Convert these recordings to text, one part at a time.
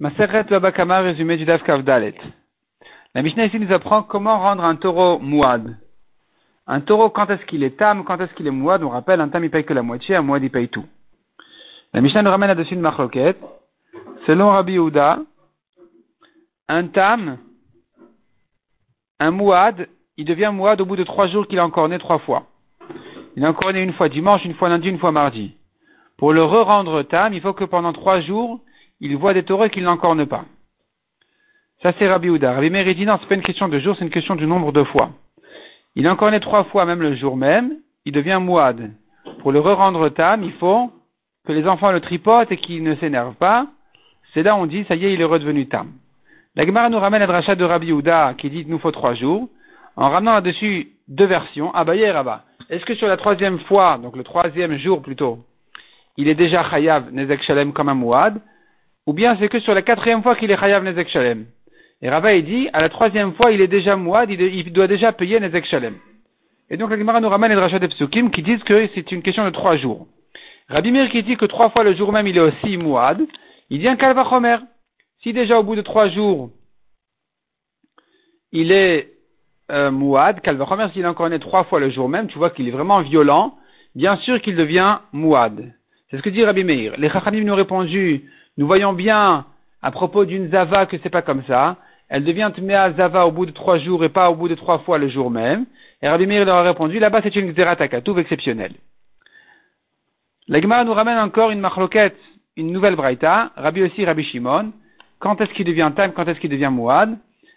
Maseret Babakama, résumé du Daf Kavdalet. La Mishnah ici nous apprend comment rendre un taureau mouad. Un taureau, quand est-ce qu'il est tam, quand est-ce qu'il est mouad? On rappelle, un tam il paye que la moitié, un mouad il paye tout. La Mishnah nous ramène là-dessus une marloquette. Selon Rabbi Yehuda, un tam, un mouad, il devient mouad au bout de trois jours qu'il a encore né trois fois. Il a encore né une fois dimanche, une fois lundi, une fois mardi. Pour le re-rendre tam, il faut que pendant trois jours, il voit des taureaux qu'il n'encorne pas. Ça, c'est Rabbi Houda. Rabbi Meir c'est pas une question de jours, c'est une question du nombre de fois. Il encorné trois fois, même le jour même, il devient mouad. Pour le re-rendre tam, il faut que les enfants le tripotent et qu'ils ne s'énervent pas. C'est là on dit, ça y est, il est redevenu tam. La Gemara nous ramène à Drachat de Rabbi Houda qui dit, nous faut trois jours, en ramenant là-dessus deux versions, Abaye et Rabat. Est-ce que sur la troisième fois, donc le troisième jour plutôt, il est déjà chayav nezek shalem comme un mouad, ou bien c'est que sur la quatrième fois qu'il est chayav nezek shalem. Et Rava dit, à la troisième fois, il est déjà mouad, il doit déjà payer nezek shalem. Et donc la Gemara nous ramène les drachas de qui disent que c'est une question de trois jours. Rabbi Mir qui dit que trois fois le jour même il est aussi mouad, il dit un kalvachomer. Si déjà au bout de trois jours, il est euh, mouad, kalvachomer, s'il est encore né trois fois le jour même, tu vois qu'il est vraiment violent, bien sûr qu'il devient mouad. C'est ce que dit Rabbi Meir. Les Chachamim nous ont répondu, nous voyons bien à propos d'une Zava que c'est pas comme ça. Elle devient Tmea Zava au bout de trois jours et pas au bout de trois fois le jour même. Et Rabbi Meir leur a répondu, là-bas c'est une Xeratakatouf exceptionnelle. La Gemara nous ramène encore une marloquette, une nouvelle braïta. Rabbi aussi, Rabbi Shimon. Quand est-ce qu'il devient Tam, quand est-ce qu'il devient Mouad?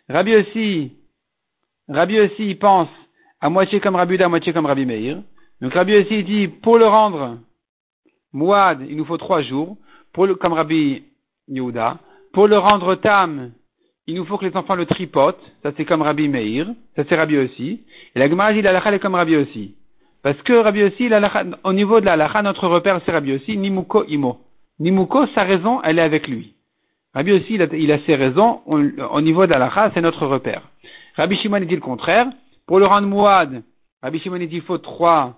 Rabbi aussi, Rabbi aussi, il pense à moitié comme Rabbi Uda, à moitié comme Rabbi Meir. Donc Rabbi aussi, il dit, pour le rendre Mouad, il nous faut trois jours, pour le, comme Rabbi Yehuda. Pour le rendre tam, il nous faut que les enfants le tripotent, ça c'est comme Rabbi Meir, ça c'est Rabbi aussi. Et la Gemara dit la est comme Rabbi aussi. Parce que Rabbi aussi, au niveau de la lacha, notre repère c'est Rabbi aussi, Nimuko Imo. Nimuko, sa raison, elle est avec lui. Rabbi aussi, il a, ses raisons, au niveau de la lacha, c'est notre repère. Rabbi Shimon dit le contraire. Pour le rendre Mouad, Rabbi Shimon dit il faut trois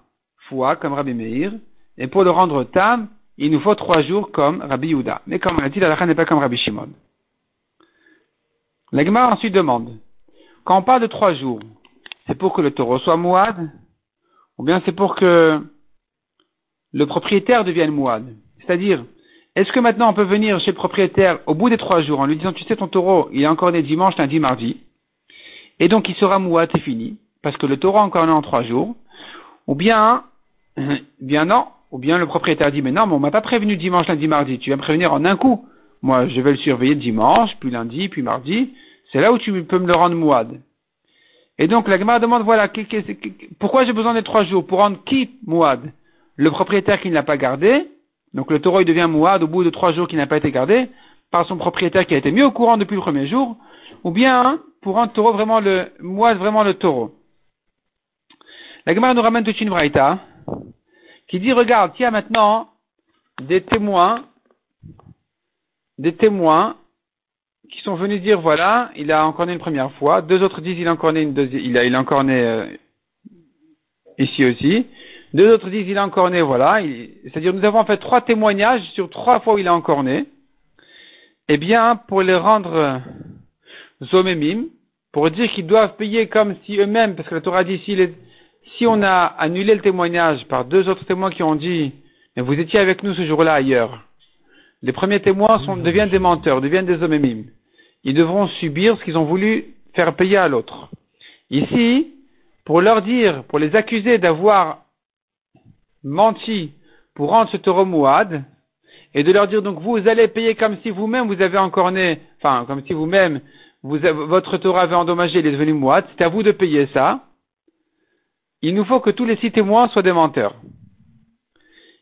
fois, comme Rabbi Meir. Et pour le rendre tam, il nous faut trois jours comme Rabbi Yehuda. Mais comme on a dit, la n'est pas comme Rabbi Shimon. La ensuite demande, quand on parle de trois jours, c'est pour que le taureau soit mouad, ou bien c'est pour que le propriétaire devienne mouad? C'est-à-dire, est-ce que maintenant on peut venir chez le propriétaire au bout des trois jours en lui disant, tu sais, ton taureau, il est encore né dimanche, lundi, mardi, et donc il sera mouad, c'est fini, parce que le taureau encore né en trois jours, ou bien, bien non, ou bien le propriétaire dit, mais non, mais on m'a pas prévenu dimanche, lundi, mardi, tu vas me prévenir en un coup. Moi, je vais le surveiller dimanche, puis lundi, puis mardi. C'est là où tu peux me le rendre mouad. Et donc, la Gemara demande, voilà, pourquoi j'ai besoin des trois jours? Pour rendre qui mouad? Le propriétaire qui ne l'a pas gardé. Donc, le taureau, il devient mouad au bout de trois jours qui n'a pas été gardé par son propriétaire qui a été mis au courant depuis le premier jour. Ou bien, pour rendre taureau vraiment le, mouad vraiment le taureau. La Gemara nous ramène toute une braïta qui dit, regarde, il y a maintenant des témoins, des témoins qui sont venus dire, voilà, il a encore né une première fois, deux autres disent, il a encore né une deuxième, il a, il a né euh, ici aussi, deux autres disent, il a encore né, voilà, c'est-à-dire nous avons fait trois témoignages sur trois fois où il a encore né, eh bien, pour les rendre zomémim, pour dire qu'ils doivent payer comme si eux-mêmes, parce que la Torah dit, si les, si on a annulé le témoignage par deux autres témoins qui ont dit, vous étiez avec nous ce jour-là ailleurs, les premiers témoins deviennent des menteurs, deviennent des homémimes. Ils devront subir ce qu'ils ont voulu faire payer à l'autre. Ici, pour leur dire, pour les accuser d'avoir menti pour rendre ce taureau mouad, et de leur dire donc vous allez payer comme si vous-même vous avez encore né, enfin comme si vous-même vous, votre taureau avait endommagé, il est devenu mouad, c'est à vous de payer ça il nous faut que tous les six témoins soient des menteurs.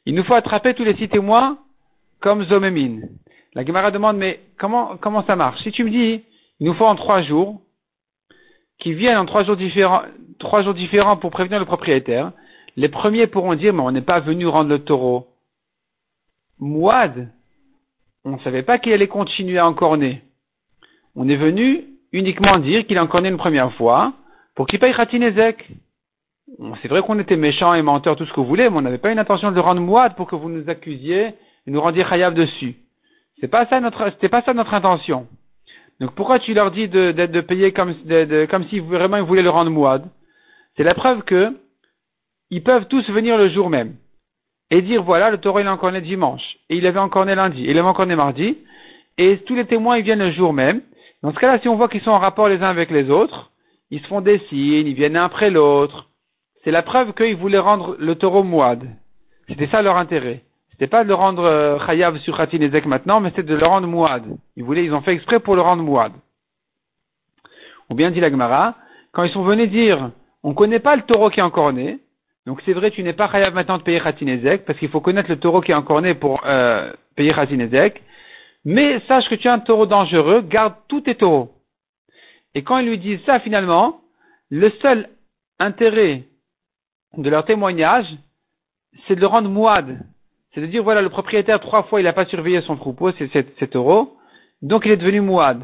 Il nous faut attraper tous les six témoins comme Zomémin. La Gemara demande, mais comment, comment ça marche? Si tu me dis, il nous faut en trois jours, qui viennent en trois jours différents, trois jours différents pour prévenir le propriétaire, les premiers pourront dire, mais on n'est pas venu rendre le taureau. Mouad, on ne savait pas qu'il allait continuer à encorner. On est venu uniquement dire qu'il a encorné une première fois pour qu'il paye Khatinezek. C'est vrai qu'on était méchants et menteurs, tout ce que vous voulez, mais on n'avait pas une intention de le rendre moide pour que vous nous accusiez et nous rendiez chayav dessus. C'est pas ça notre, c'était pas ça notre intention. Donc pourquoi tu leur dis de, de, payer comme, de, comme si vraiment ils voulaient le rendre mouad C'est la preuve que ils peuvent tous venir le jour même et dire voilà le taureau il est encore né dimanche et il avait encore né lundi et il avait encore né mardi et tous les témoins ils viennent le jour même. Dans ce cas-là, si on voit qu'ils sont en rapport les uns avec les autres, ils se font des signes, ils viennent un après l'autre. C'est la preuve qu'ils voulaient rendre le taureau mouad. C'était ça leur intérêt. C'était pas de le rendre euh, chayav sur Khatin Ezek maintenant, mais c'était de le rendre mouad. Ils voulaient, ils ont fait exprès pour le rendre mouad. Ou bien dit la Gemara, quand ils sont venus dire, on connaît pas le taureau qui est encore né, donc c'est vrai, tu n'es pas chayav maintenant de payer Khatin Ezek, parce qu'il faut connaître le taureau qui est encore né pour euh, payer Khatin Ezek, mais sache que tu es un taureau dangereux, garde tous tes taureaux. Et quand ils lui disent ça, finalement, le seul intérêt de leur témoignage, c'est de le rendre mouad. C'est de dire, voilà, le propriétaire, trois fois, il n'a pas surveillé son troupeau, c'est cet euro, donc il est devenu mouad.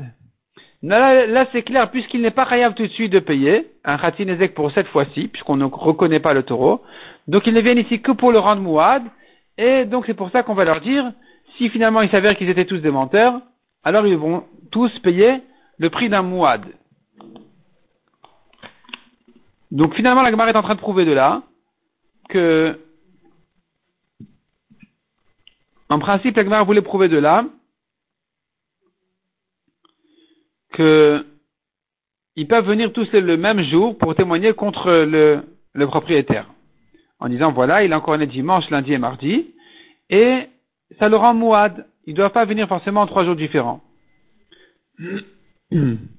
Là, c'est clair, puisqu'il n'est pas khayab tout de suite de payer, un khatin ezek pour cette fois-ci, puisqu'on ne reconnaît pas le taureau, donc ils ne viennent ici que pour le rendre mouad, et donc c'est pour ça qu'on va leur dire, si finalement il s'avère qu'ils étaient tous des menteurs, alors ils vont tous payer le prix d'un mouad. Donc finalement la Gemara est en train de prouver de là que en principe, la Gemara voulait prouver de là que ils peuvent venir tous le même jour pour témoigner contre le, le propriétaire. En disant, voilà, il est encore né dimanche, lundi et mardi, et ça le rend mouad. Il ne doit pas venir forcément en trois jours différents.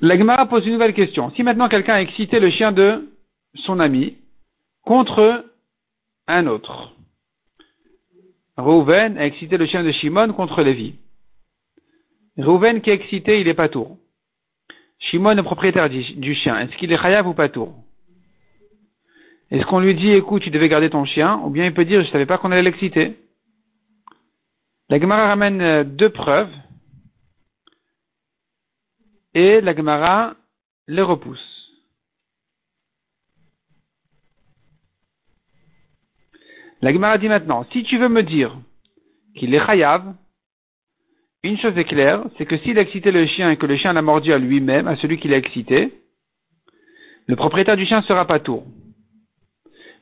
L'Agmara pose une nouvelle question. Si maintenant quelqu'un a excité le chien de son ami contre un autre, Rouven a excité le chien de Shimon contre Lévi. Rouven qui est excité, il est pas tour. Shimon est propriétaire du chien. Est-ce qu'il est chayav ou pas tour? Est-ce qu'on lui dit, écoute, tu devais garder ton chien, ou bien il peut dire, je savais pas qu'on allait l'exciter? La Gemara ramène euh, deux preuves et la Gemara les repousse. La Gemara dit maintenant, si tu veux me dire qu'il est chayav, une chose est claire, c'est que s'il a excité le chien et que le chien l'a mordu à lui-même, à celui qui l'a excité, le propriétaire du chien sera pas tour.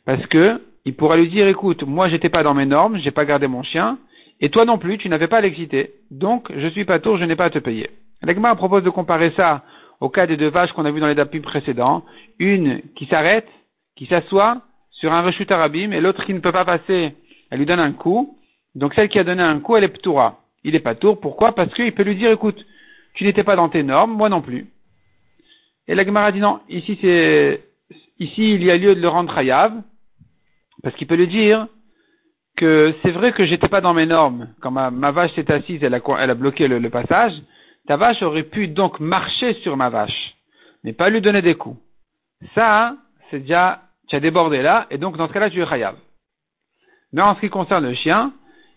Parce que, il pourra lui dire, écoute, moi j'étais pas dans mes normes, j'ai pas gardé mon chien, et toi non plus, tu n'avais pas à l'exciter, donc je suis pas tour, je n'ai pas à te payer. L'Agma propose de comparer ça au cas des deux vaches qu'on a vues dans les dapim précédents. Une qui s'arrête, qui s'assoit sur un rechut arabim, et l'autre qui ne peut pas passer, elle lui donne un coup. Donc celle qui a donné un coup, elle est ptoura. Il est pas tour. Pourquoi? Parce qu'il peut lui dire, écoute, tu n'étais pas dans tes normes, moi non plus. Et l'Agmara dit non, ici c'est, ici il y a lieu de le rendre hayav, parce qu'il peut lui dire que c'est vrai que j'étais pas dans mes normes. Quand ma, vache s'est assise, elle a bloqué le passage. Ta vache aurait pu donc marcher sur ma vache, mais pas lui donner des coups. Ça, c'est déjà, tu as débordé là, et donc dans ce cas-là, tu es chayav. Mais en ce qui concerne le chien,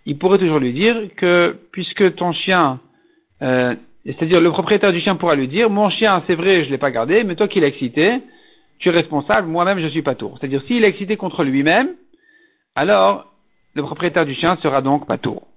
il pourrait toujours lui dire que puisque ton chien, euh, c'est-à-dire le propriétaire du chien pourra lui dire, mon chien, c'est vrai, je l'ai pas gardé, mais toi qui l'as excité, tu es responsable, moi-même je suis pas tour. C'est-à-dire s'il est excité contre lui-même, alors le propriétaire du chien sera donc pas tour.